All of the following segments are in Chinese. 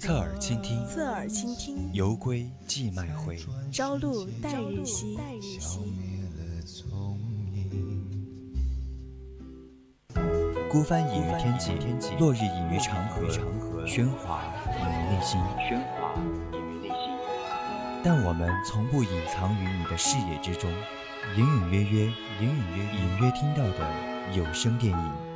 侧耳倾听，侧耳倾听。犹归寄麦回，朝露待日晞。孤帆隐于天际，落日隐于长河，喧哗隐于内心。但我们从不隐藏于你的视野之中，隐隐约约，隐隐约隐约听到的有声电影。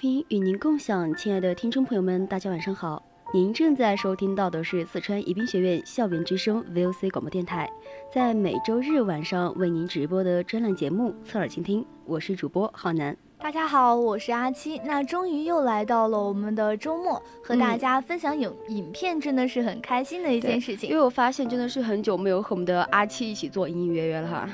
与您共享，亲爱的听众朋友们，大家晚上好。您正在收听到的是四川宜宾学院校园之声 VOC 广播电台，在每周日晚上为您直播的专栏节目《侧耳倾听》，我是主播浩南。大家好，我是阿七。那终于又来到了我们的周末，和大家分享影影片，真的是很开心的一件事情。因为我发现真的是很久没有和我们的阿七一起做隐隐约约了哈。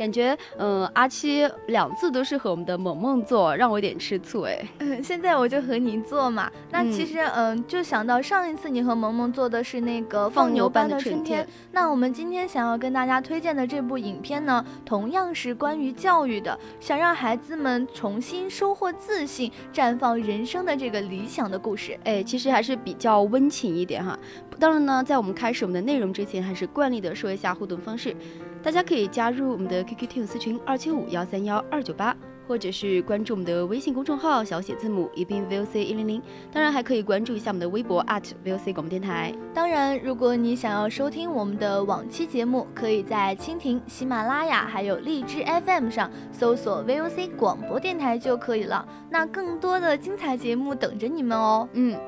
感觉，嗯，阿七两次都是和我们的萌萌做，让我有点吃醋哎。嗯，现在我就和你做嘛。那其实，嗯，就想到上一次你和萌萌做的是那个放牛班的春天。那我们今天想要跟大家推荐的这部影片呢，同样是关于教育的，想让孩子们重新收获自信、绽放人生的这个理想的故事。哎，其实还是比较温情一点哈。当然呢，在我们开始我们的内容之前，还是惯例的说一下互动方式。大家可以加入我们的 QQ 听友私群二七五幺三幺二九八，或者是关注我们的微信公众号小写字母宜宾 VOC 一零零。当然还可以关注一下我们的微博 @VOC 广播电台。当然，如果你想要收听我们的往期节目，可以在蜻蜓、喜马拉雅还有荔枝 FM 上搜索 VOC 广播电台就可以了。那更多的精彩节目等着你们哦。嗯。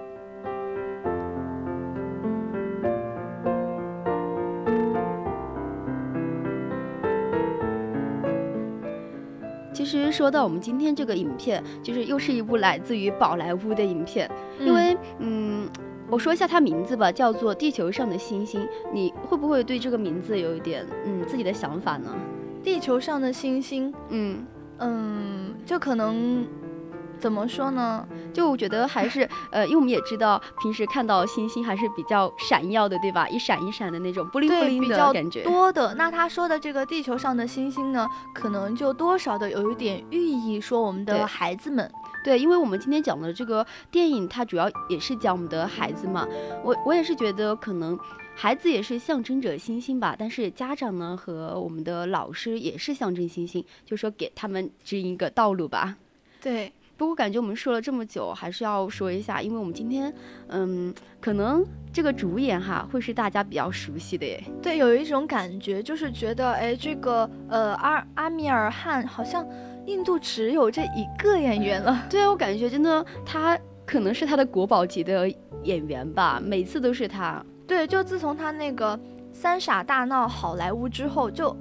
其实说到我们今天这个影片，就是又是一部来自于宝莱坞的影片，因为嗯，我说一下它名字吧，叫做《地球上的星星》，你会不会对这个名字有一点嗯自己的想法呢？地球上的星星，嗯嗯，就可能。怎么说呢？就我觉得还是，呃，因为我们也知道，平时看到星星还是比较闪耀的，对吧？一闪一闪的那种，不灵不灵的感觉。多的。那他说的这个地球上的星星呢，可能就多少的有一点寓意，说我们的孩子们。对，因为我们今天讲的这个电影，它主要也是讲我们的孩子嘛。我我也是觉得，可能孩子也是象征着星星吧。但是家长呢和我们的老师也是象征星星，就说给他们指引一个道路吧。对。不过感觉我们说了这么久，还是要说一下，因为我们今天，嗯，可能这个主演哈会是大家比较熟悉的耶。对，有一种感觉，就是觉得，哎，这个呃阿阿米尔汗好像印度只有这一个演员了。对啊，我感觉真的他可能是他的国宝级的演员吧，每次都是他。对，就自从他那个三傻大闹好莱坞之后，就。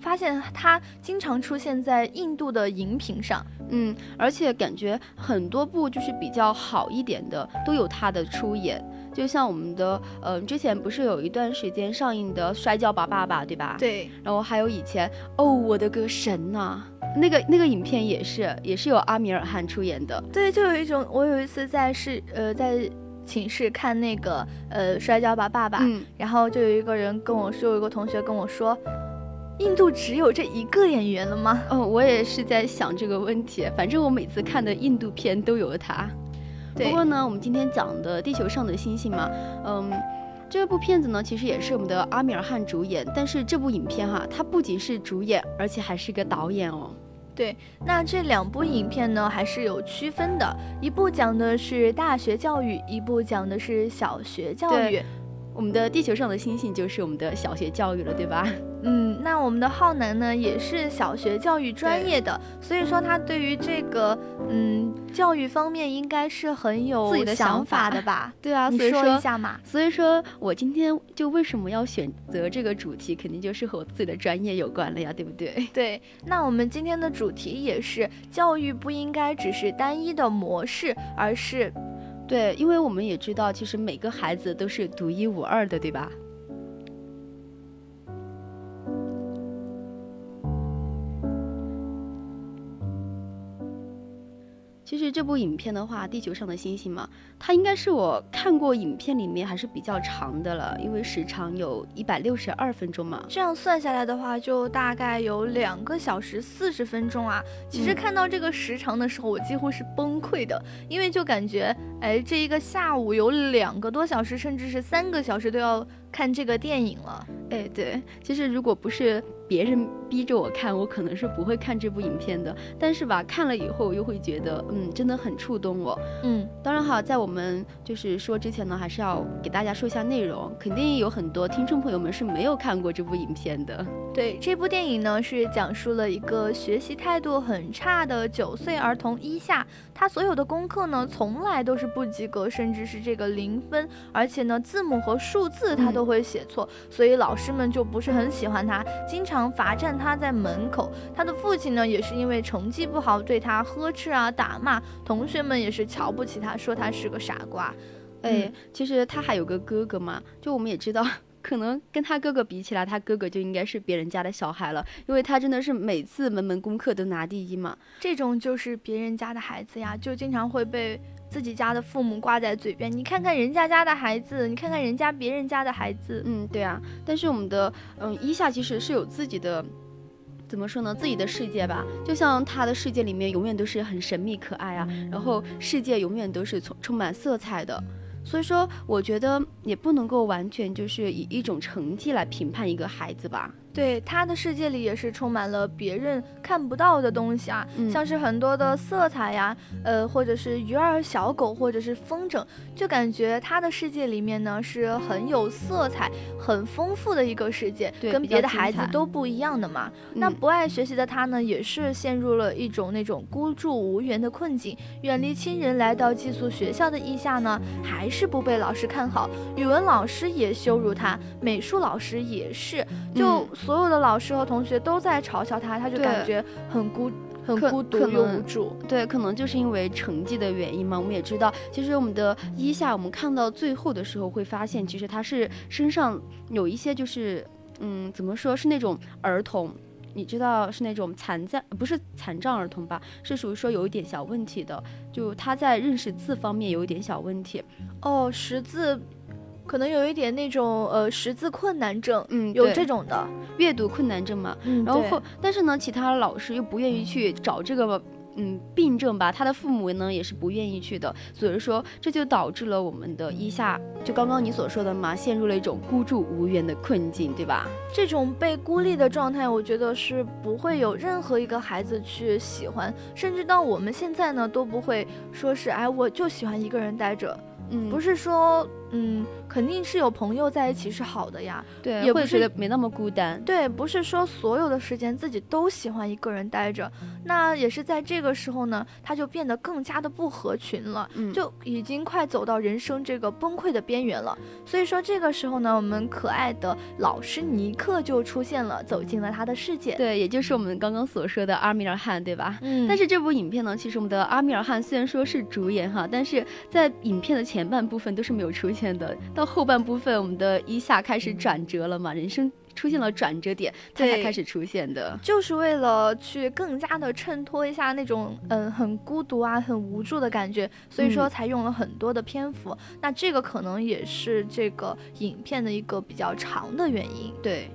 发现他经常出现在印度的荧屏上，嗯，而且感觉很多部就是比较好一点的都有他的出演，就像我们的，嗯，之前不是有一段时间上映的《摔跤吧，爸爸》，对吧？对。然后还有以前，哦，我的个神呐，那个那个影片也是也是有阿米尔汗出演的。对，就有一种，我有一次在是呃在寝室看那个呃《摔跤吧，爸爸》，嗯，然后就有一个人跟我说，有一个同学跟我说。印度只有这一个演员了吗？嗯，我也是在想这个问题。反正我每次看的印度片都有他。不过呢，我们今天讲的《地球上的星星》嘛，嗯，这部片子呢，其实也是我们的阿米尔汗主演。但是这部影片哈，他不仅是主演，而且还是个导演哦。对，那这两部影片呢，还是有区分的。一部讲的是大学教育，一部讲的是小学教育。我们的地球上的星星就是我们的小学教育了，对吧？嗯，那我们的浩南呢，也是小学教育专业的，所以说他对于这个嗯教育方面应该是很有自己的想法的吧？对啊，你说所以说一下嘛。所以说我今天就为什么要选择这个主题，肯定就是和我自己的专业有关了呀，对不对？对，那我们今天的主题也是教育不应该只是单一的模式，而是对，因为我们也知道，其实每个孩子都是独一无二的，对吧？这部影片的话，《地球上的星星》嘛，它应该是我看过影片里面还是比较长的了，因为时长有一百六十二分钟嘛。这样算下来的话，就大概有两个小时四十分钟啊。其实嗯看到这个时长的时候，我几乎是崩溃的，因为就感觉，哎，这一个下午有两个多小时，甚至是三个小时都要看这个电影了。哎，对，其实如果不是别人逼着我看，我可能是不会看这部影片的。但是吧，看了以后我又会觉得，嗯，真的很触动我。嗯，当然哈，在我们就是说之前呢，还是要给大家说一下内容。肯定有很多听众朋友们是没有看过这部影片的。对，这部电影呢是讲述了一个学习态度很差的九岁儿童伊夏，他所有的功课呢从来都是不及格，甚至是这个零分，而且呢字母和数字他嗯都会写错，所以老师们就不是很喜欢他，经常罚站他在门口。他的父亲呢也是因为成绩不好对他呵斥啊打骂，同学们也是瞧不起他，说他是个傻瓜。哎嗯，其实他还有个哥哥嘛，就我们也知道。可能跟他哥哥比起来，他哥哥就应该是别人家的小孩了，因为他真的是每次门门功课都拿第一嘛。这种就是别人家的孩子呀，就经常会被自己家的父母挂在嘴边。你看看人家家的孩子，你看看人家别人家的孩子，嗯，对啊，但是我们的嗯伊夏其实是有自己的，怎么说呢，自己的世界吧。就像他的世界里面永远都是很神秘可爱啊，然后世界永远都是充充满色彩的。所以说，我觉得也不能够完全就是以一种成绩来评判一个孩子吧。对他的世界里也是充满了别人看不到的东西啊，嗯像是很多的色彩呀，呃，或者是鱼儿、小狗，或者是风筝，就感觉他的世界里面呢是很有色彩、很丰富的一个世界，跟别的孩子都不一样的嘛。那嗯不爱学习的他呢，也是陷入了一种那种孤注无援的困境。远离亲人来到寄宿学校的意下呢，还是不被老师看好，语文老师也羞辱他，美术老师也是，就嗯所有的老师和同学都在嘲笑他，他就感觉很孤。很孤独可又无助，对，可能就是因为成绩的原因嘛。我们也知道，其实我们的一夏，我们看到最后的时候会发现，其实他是身上有一些就是，嗯，怎么说是那种儿童。你知道是那种残障，不是残障儿童吧？是属于说有一点小问题的，就他在认识字方面有一点小问题。哦，识字可能有一点那种呃识字困难症，嗯，有这种的，阅读困难症嘛。嗯，然后后，但是呢，其他老师又不愿意去找这个嗯病症吧，他的父母呢也是不愿意去的，所以说这就导致了我们的一下，就刚刚你所说的嘛，陷入了一种孤注无援的困境，对吧？这种被孤立的状态，我觉得是不会有任何一个孩子去喜欢，甚至到我们现在呢，都不会说是哎，我就喜欢一个人待着，嗯，不是说嗯，肯定是有朋友在一起是好的呀，对，也会觉得没那么孤单。对，不是说所有的时间自己都喜欢一个人待着，那也是在这个时候呢，他就变得更加的不合群了。嗯，就已经快走到人生这个崩溃的边缘了，所以说这个时候呢，我们可爱的老师尼克就出现了，走进了他的世界。对，也就是我们刚刚所说的阿米尔汗，对吧？嗯但是这部影片呢，其实我们的阿米尔汗虽然说是主演哈，但是在影片的前半部分都是没有出现的，到后半部分我们的一夏开始转折了嘛，人生出现了转折点，他才开始出现的。就是为了去更加的衬托一下那种嗯很孤独啊、很无助的感觉，所以说嗯才用了很多的篇幅。那这个可能也是这个影片的一个比较长的原因。对。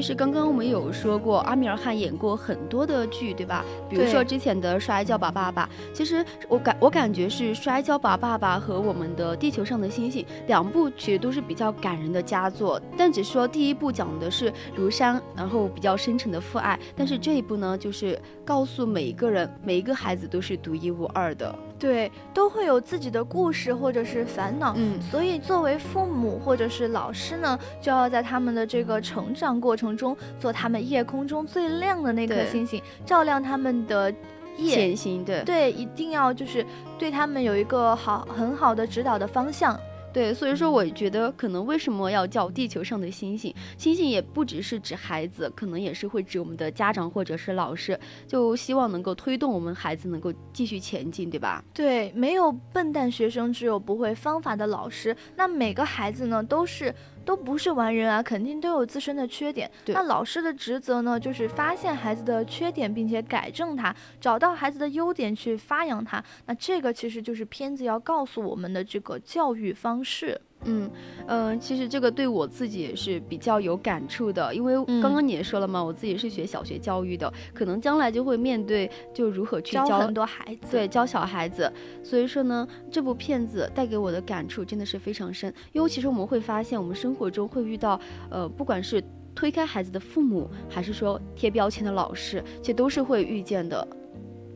其其实刚刚我们有说过，阿米尔汗演过很多的剧，对吧？比如说之前的《摔跤吧，爸爸》。其实我感我感觉是《摔跤吧，爸爸》和我们的《地球上的星星》两部其实都是比较感人的佳作。但只说第一部讲的是如山，然后比较深沉的父爱，但是这一部呢，就是告诉每一个人，每一个孩子都是独一无二的。对，都会有自己的故事或者是烦恼，嗯，所以作为父母或者是老师呢，就要在他们的这个成长过程中，做他们夜空中最亮的那颗星星，照亮他们的夜前行。对对，一定要就是对他们有一个好很好的指导的方向。对，所以说我觉得可能为什么要叫地球上的星星？星星也不只是指孩子，可能也是会指我们的家长或者是老师，就希望能够推动我们孩子能够继续前进，对吧？对，没有笨蛋学生，只有不会方法的老师。那每个孩子呢，都是。都不是完人啊，肯定都有自身的缺点。那老师的职责呢，就是发现孩子的缺点，并且改正他，找到孩子的优点去发扬他。那这个其实就是片子要告诉我们的这个教育方式。嗯嗯，其实这个对我自己也是比较有感触的，因为刚刚你也说了嘛，我自己是学小学教育的，可能将来就会面对就如何去教很多孩子，对，教小孩子。所以说呢，这部片子带给我的感触真的是非常深，因为其实我们会发现，我们生活中会遇到，呃，不管是推开孩子的父母，还是说贴标签的老师，其实都是会遇见的。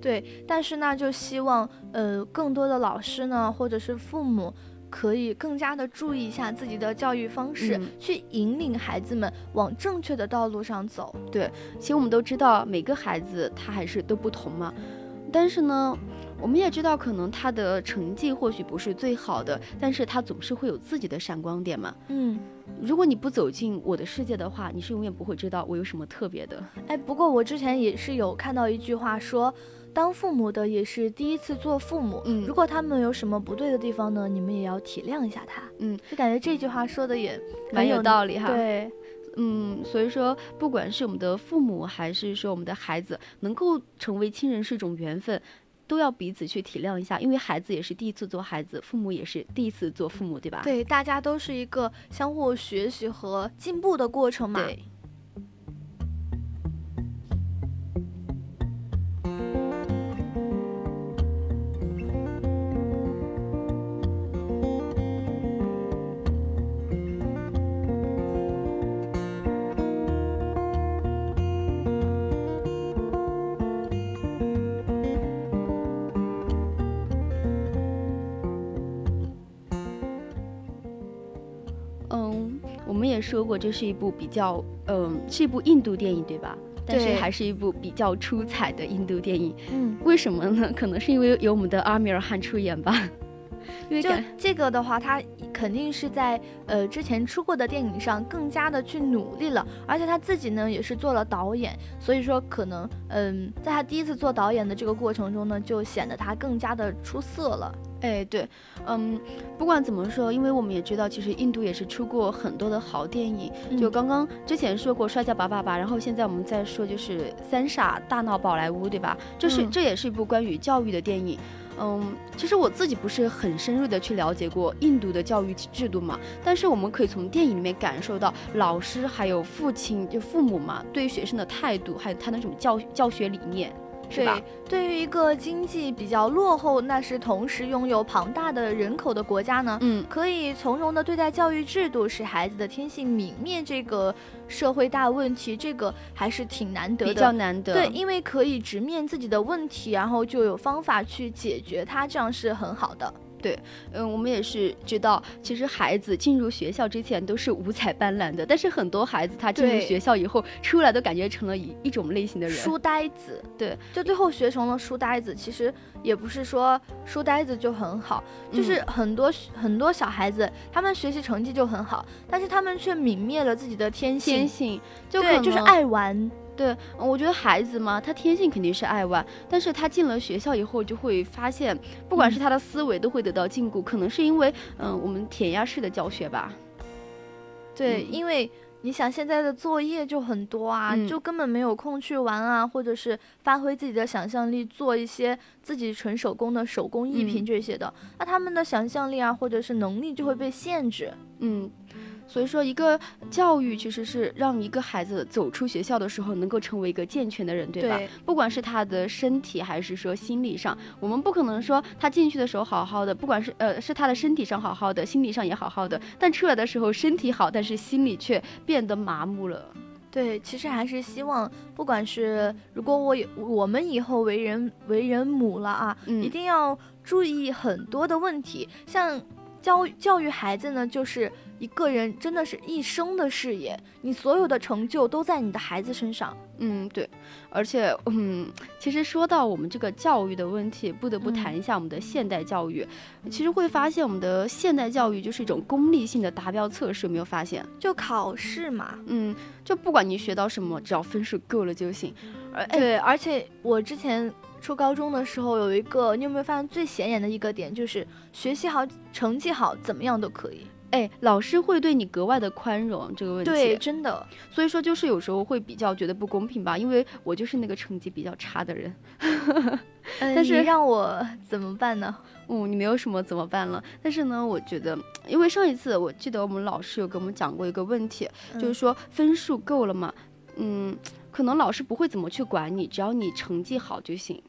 对，但是呢，就希望呃更多的老师呢，或者是父母。可以更加的注意一下自己的教育方式，去引领孩子们往正确的道路上走。对，其实我们都知道每个孩子他还是都不同嘛，但是呢，我们也知道可能他的成绩或许不是最好的，但是他总是会有自己的闪光点嘛。嗯，如果你不走进我的世界的话，你是永远不会知道我有什么特别的。哎，不过我之前也是有看到一句话说。当父母的也是第一次做父母，嗯，如果他们有什么不对的地方呢，你们也要体谅一下他，嗯，就感觉这句话说的也蛮有道理哈，对，嗯，所以说不管是我们的父母还是说我们的孩子，能够成为亲人是一种缘分，都要彼此去体谅一下，因为孩子也是第一次做孩子，父母也是第一次做父母，对吧？对，大家都是一个相互学习和进步的过程嘛。对。说过，这是一部比较，嗯，是一部印度电影，对吧？但是还是一部比较出彩的印度电影。嗯，为什么呢？可能是因为有我们的阿米尔汗出演吧。因为就这个的话，他肯定是在呃之前出过的电影上更加的去努力了，而且他自己呢也是做了导演，所以说可能嗯，在他第一次做导演的这个过程中呢，就显得他更加的出色了。哎，对，嗯，不管怎么说，因为我们也知道，其实印度也是出过很多的好电影。就刚刚之前说过《摔跤吧，爸爸》，然后现在我们再说就是《三傻大闹宝莱坞》，对吧？这是这也是一部关于教育的电影。嗯，其实我自己不是很深入的去了解过印度的教育制度嘛，但是我们可以从电影里面感受到老师还有父亲就父母嘛对于学生的态度，还有他那种教教学理念。对，对于一个经济比较落后，那是同时拥有庞大的人口的国家呢，嗯，可以从容的对待教育制度，使孩子的天性泯灭这个社会大问题，这个还是挺难得的，比较难得。对，因为可以直面自己的问题，然后就有方法去解决它，这样是很好的。对，嗯，我们也是知道，其实孩子进入学校之前都是五彩斑斓的，但是很多孩子他进入学校以后出来都感觉成了一一种类型的人，书呆子。对，就最后学成了书呆子。其实也不是说书呆子就很好，就是很多很多小孩子，他们学习成绩就很好，但是他们却泯灭了自己的天性，天性就就是爱玩。对，我觉得孩子嘛，他天性肯定是爱玩，但是他进了学校以后，就会发现，不管是他的思维都会得到禁锢，可能是因为，嗯，我们填鸭式的教学吧。对，因为你想现在的作业就很多啊，就根本没有空去玩啊，或者是发挥自己的想象力，做一些自己纯手工的手工艺品这些的，那他们的想象力啊，或者是能力就会被限制。嗯。所以说，一个教育其实是让一个孩子走出学校的时候，能够成为一个健全的人，对吧？对不管是他的身体还是说心理上，我们不可能说他进去的时候好好的，不管是呃是他的身体上好好的，心理上也好好的，但出来的时候身体好，但是心里却变得麻木了。对，其实还是希望，不管是如果我有我们以后为人为人母了啊，嗯一定要注意很多的问题，像教教育孩子呢，就是一个人真的是一生的事业，你所有的成就都在你的孩子身上。嗯，对，而且，嗯，其实说到我们这个教育的问题，不得不嗯谈一下我们的现代教育。其实会发现，我们的现代教育就是一种功利性的达标测试，有没有发现？就考试嘛，嗯，就不管你学到什么，只要分数够了就行。而哎，对，而且我之前初高中的时候有一个，你有没有发现最显眼的一个点，就是学习好、成绩好，怎么样都可以。哎，老师会对你格外的宽容这个问题。对，，真的，所以说就是有时候会比较觉得不公平吧，因为我就是那个成绩比较差的人。嗯，但是你让我怎么办呢？嗯，你没有什么怎么办了？但是呢，我觉得，因为上一次我记得我们老师有给我们讲过一个问题，就是嗯说分数够了嘛，嗯，可能老师不会怎么去管你，只要你成绩好就行。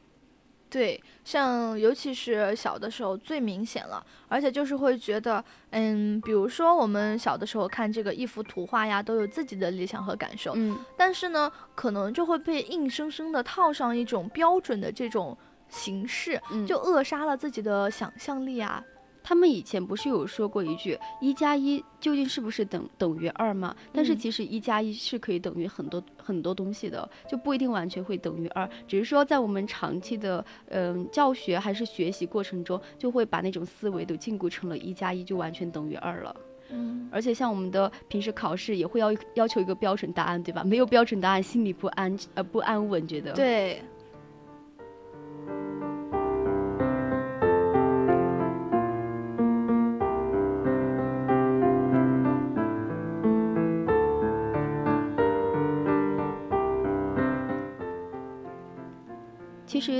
对，像尤其是小的时候最明显了，而且就是会觉得，嗯，比如说我们小的时候看这个一幅图画呀，都有自己的理想和感受，嗯，但是呢，可能就会被硬生生的套上一种标准的这种形式，嗯就扼杀了自己的想象力啊。他们以前不是有说过一句“一加一究竟是不是等等于二”吗？但是嗯其实一加一是可以等于很多很多东西的，就不一定完全会等于二，只是说在我们长期的嗯、教学还是学习过程中，就会把那种思维都禁锢成了一加一就完全等于二了。嗯，而且像我们的平时考试也会要要求一个标准答案，对吧？没有标准答案，心里不安呃不安稳，觉得。对。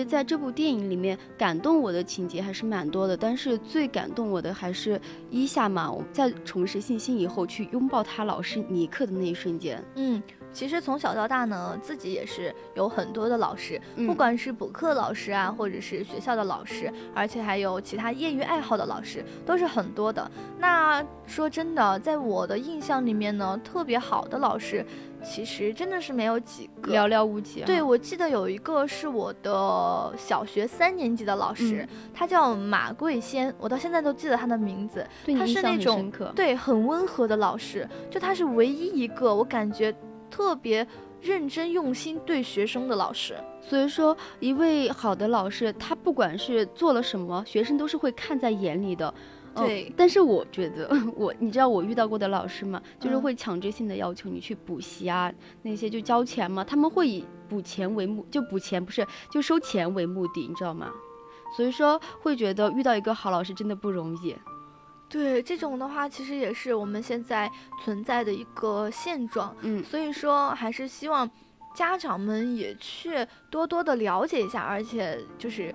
在这部电影里面，感动我的情节还是蛮多的，但是最感动我的还是伊夏嘛，我在重拾信心以后去拥抱他老师尼克的那一瞬间。嗯，其实从小到大呢，自己也是有很多的老师，嗯不管是补课老师啊，或者是学校的老师，而且还有其他业余爱好的老师，都是很多的。那说真的，在我的印象里面呢，特别好的老师，其实真的是没有几个。寥寥无几、啊。对，我记得有一个是我的小学三年级的老师，嗯他叫马桂仙，我到现在都记得他的名字。他是那种很。对，很温和的老师，就他是唯一一个我感觉特别认真用心对学生的老师。所以说，一位好的老师，他不管是做了什么，学生都是会看在眼里的。嗯对但是我觉得，我你知道我遇到过的老师吗？就是嗯会强制性的要求你去补习啊，那些就交钱嘛，他们会以补钱为目，就补钱不是就收钱为目的，你知道吗？所以说会觉得遇到一个好老师真的不容易。对，这种的话其实也是我们现在存在的一个现状。嗯，所以说，还是希望家长们也去多多的了解一下，而且就是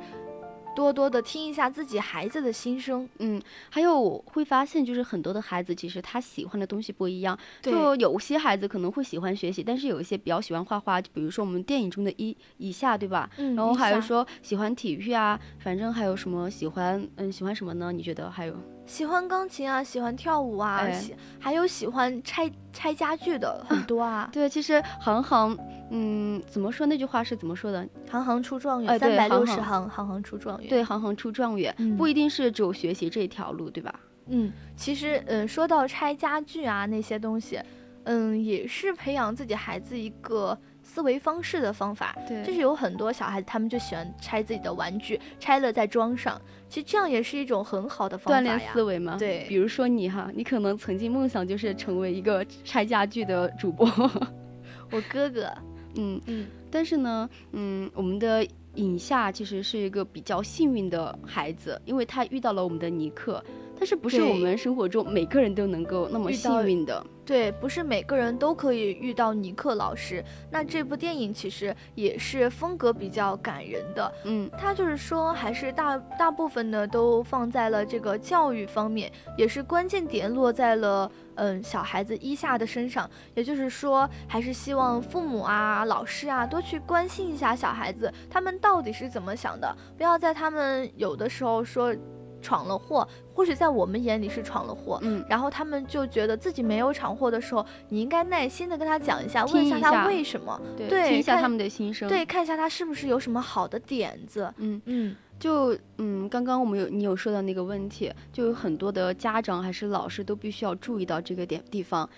多多的听一下自己孩子的心声。嗯，还有我会发现，就是很多的孩子其实他喜欢的东西不一样。就有些孩子可能会喜欢学习，但是有一些比较喜欢画画，就比如说我们电影中的一以下，对吧？嗯然后还有说喜欢体育啊，反正还有什么喜欢，嗯，喜欢什么呢？你觉得还有？喜欢钢琴啊，喜欢跳舞啊，哎喜还有喜欢拆拆家具的很多啊。对，其实行行，嗯，怎么说那句话是怎么说的？行行出状元，三百六十行，行行出状元。对，行行出状元，嗯不一定是只有学习这条路，对吧？嗯，其实，嗯，说到拆家具啊那些东西，嗯，也是培养自己孩子一个思维方式的方法。对就是有很多小孩子，他们就喜欢拆自己的玩具，拆了再装上。其实这样也是一种很好的方法锻炼。思维嘛。对比如说你哈，你可能曾经梦想就是成为一个拆家具的主播，我哥哥，嗯，嗯，但是呢，嗯，我们的尹夏其实是一个比较幸运的孩子，因为他遇到了我们的尼克。但是不是我们生活中每个人都能够那么幸运的。对，不是每个人都可以遇到尼克老师。那这部电影其实也是风格比较感人的，嗯，他就是说还是大大部分呢都放在了这个教育方面，也是关键点落在了嗯小孩子一下的身上。也就是说，还是希望父母啊、老师啊多去关心一下小孩子，他们到底是怎么想的，不要在他们有的时候说。闯了祸，或许在我们眼里是闯了祸，嗯，然后他们就觉得自己没有闯祸的时候，你应该耐心的跟他讲一下，问一下他为什么，对，听一下他们的心声，对，看一下他是不是有什么好的点子，嗯嗯，就嗯，刚刚我们有你有说到那个问题，就有很多的家长还是老师都必须要注意到这个点地方，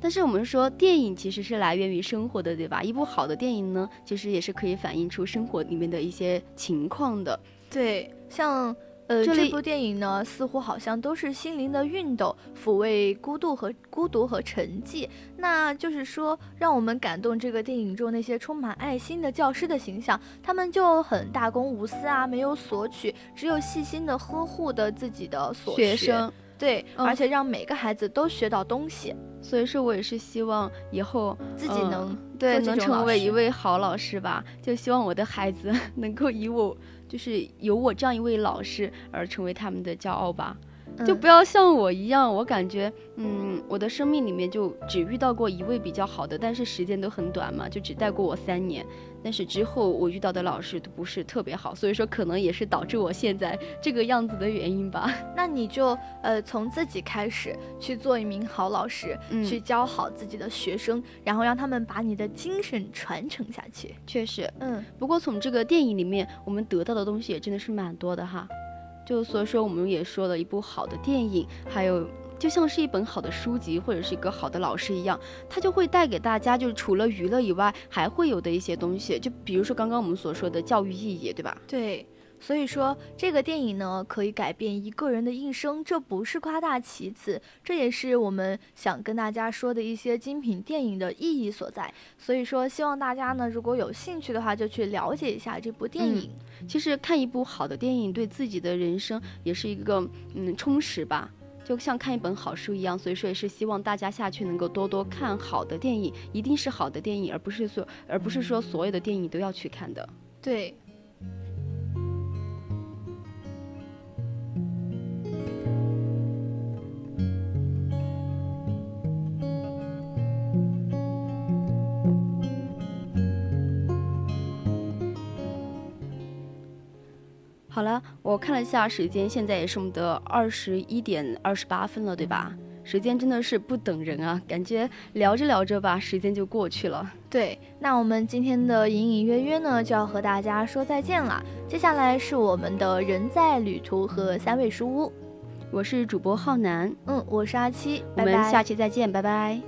但是我们说电影其实是来源于生活的，对吧？一部好的电影呢，其实也是可以反映出生活里面的一些情况的，对，像。呃，这部电影呢，似乎好像都是心灵的熨斗，抚慰孤独和孤独和沉寂。那就是说，让我们感动这个电影中那些充满爱心的教师的形象，他们就很大公无私啊，没有索取，只有细心的呵护的自己的所学生。对，而且让每个孩子都学到东西。所以说我也是希望以后自己能对能成为一位好老师吧，就希望我的孩子 能够以我。就是有我这样一位老师而成为他们的骄傲吧，就不要像我一样，我感觉，嗯，我的生命里面就只遇到过一位比较好的，但是时间都很短嘛，就只带过我三年。但是之后我遇到的老师都不是特别好，所以说可能也是导致我现在这个样子的原因吧。那你就呃从自己开始去做一名好老师，去教好自己的学生，然后让他们把你的精神传承下去。确实，嗯。不过从这个电影里面我们得到的东西也真的是蛮多的哈。就所以说我们也说了一部好的电影，还有。就像是一本好的书籍，或者是一个好的老师一样，他就会带给大家，就是除了娱乐以外，还会有的一些东西。就比如说刚刚我们所说的教育意义，对吧？对。所以说，这个电影呢，可以改变一个人的一生，这不是夸大其词，这也是我们想跟大家说的一些精品电影的意义所在。所以说，希望大家呢，如果有兴趣的话，就去了解一下这部电影。其实看一部好的电影，对自己的人生也是一个嗯充实吧。就像看一本好书一样，所以说也是希望大家下去能够多多看好的电影，一定是好的电影，而不是说，而不是说所有的电影都要去看的。对。好了，我看了一下时间，现在也是我们的二十一点二十八分了，对吧？时间真的是不等人啊，感觉聊着聊着吧，时间就过去了。对，那我们今天的隐隐约约呢，就要和大家说再见了。接下来是我们的人在旅途和三味书屋，我是主播浩南，嗯，我是阿七，我们下期再见，拜拜。